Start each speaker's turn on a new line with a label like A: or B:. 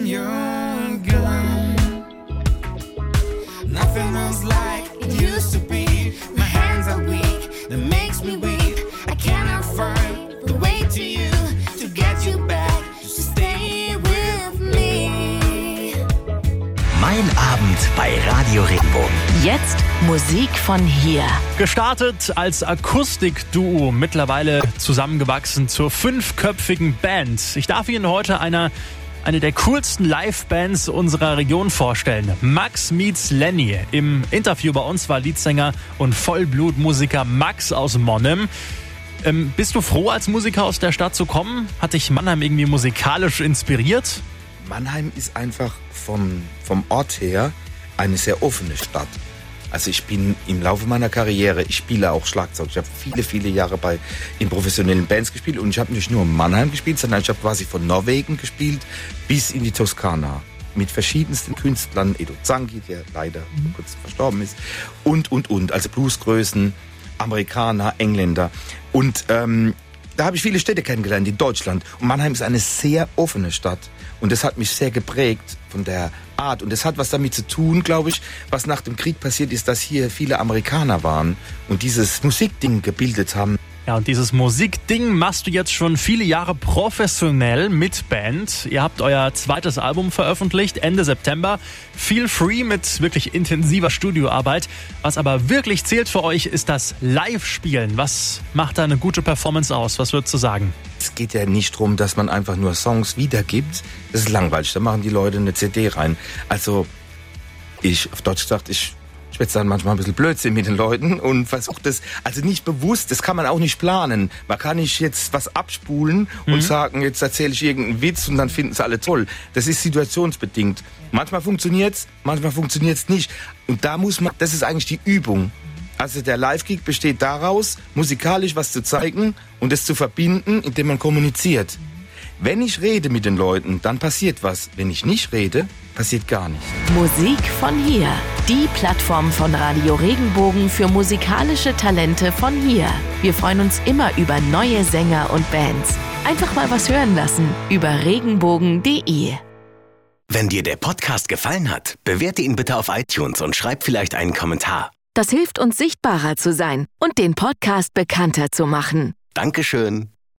A: when you're gone. Nothing was like it used to be. My hands are weak, that makes me weak. I cannot find the way to you to get you back. Just stay with me.
B: Mein Abend bei Radio Regenbogen.
C: Jetzt Musik von hier.
D: Gestartet als Akustikduo, mittlerweile zusammengewachsen zur fünfköpfigen Band. Ich darf Ihnen heute einer eine der coolsten Live-Bands unserer Region vorstellen. Max meets Lenny. Im Interview bei uns war Leadsänger und Vollblutmusiker Max aus Monnem. Ähm, bist du froh, als Musiker aus der Stadt zu kommen? Hat dich Mannheim irgendwie musikalisch inspiriert?
E: Mannheim ist einfach vom, vom Ort her eine sehr offene Stadt. Also ich bin im Laufe meiner Karriere, ich spiele auch Schlagzeug. Ich habe viele, viele Jahre bei in professionellen Bands gespielt und ich habe nicht nur in Mannheim gespielt, sondern ich habe quasi von Norwegen gespielt bis in die Toskana mit verschiedensten Künstlern, Edo Zangi, der leider vor kurzem verstorben ist, und, und, und. Also Bluesgrößen, Amerikaner, Engländer. Und ähm, da habe ich viele Städte kennengelernt in Deutschland. Und Mannheim ist eine sehr offene Stadt. Und das hat mich sehr geprägt von der Art. Und das hat was damit zu tun, glaube ich, was nach dem Krieg passiert ist, dass hier viele Amerikaner waren und dieses Musikding gebildet haben.
D: Ja, und dieses Musikding machst du jetzt schon viele Jahre professionell mit Band. Ihr habt euer zweites Album veröffentlicht, Ende September. Feel Free mit wirklich intensiver Studioarbeit. Was aber wirklich zählt für euch, ist das Live-Spielen. Was macht da eine gute Performance aus? Was würdest du sagen?
E: Es geht ja nicht darum, dass man einfach nur Songs wiedergibt. Das ist langweilig. Da machen die Leute eine CD rein. Also, ich, auf Deutsch gesagt, ich schwätze dann manchmal ein bisschen Blödsinn mit den Leuten und versuche das, also nicht bewusst, das kann man auch nicht planen. Man kann nicht jetzt was abspulen und
D: Mhm.
E: sagen, jetzt erzähle ich irgendeinen Witz und dann finden es alle toll. Das ist situationsbedingt. Manchmal funktioniert's, manchmal funktioniert's nicht. Und da muss man, das ist eigentlich die Übung. Also der Live-Gig besteht daraus, musikalisch was zu zeigen und es zu verbinden, indem man kommuniziert. Wenn ich rede mit den Leuten, dann passiert was. Wenn ich nicht rede, passiert gar nichts.
C: Musik von hier. Die Plattform von Radio Regenbogen für musikalische Talente von hier. Wir freuen uns immer über neue Sänger und Bands. Einfach mal was hören lassen über regenbogen.de.
B: Wenn dir der Podcast gefallen hat, bewerte ihn bitte auf iTunes und schreib vielleicht einen Kommentar.
C: Das hilft uns sichtbarer zu sein und den Podcast bekannter zu machen.
B: Dankeschön.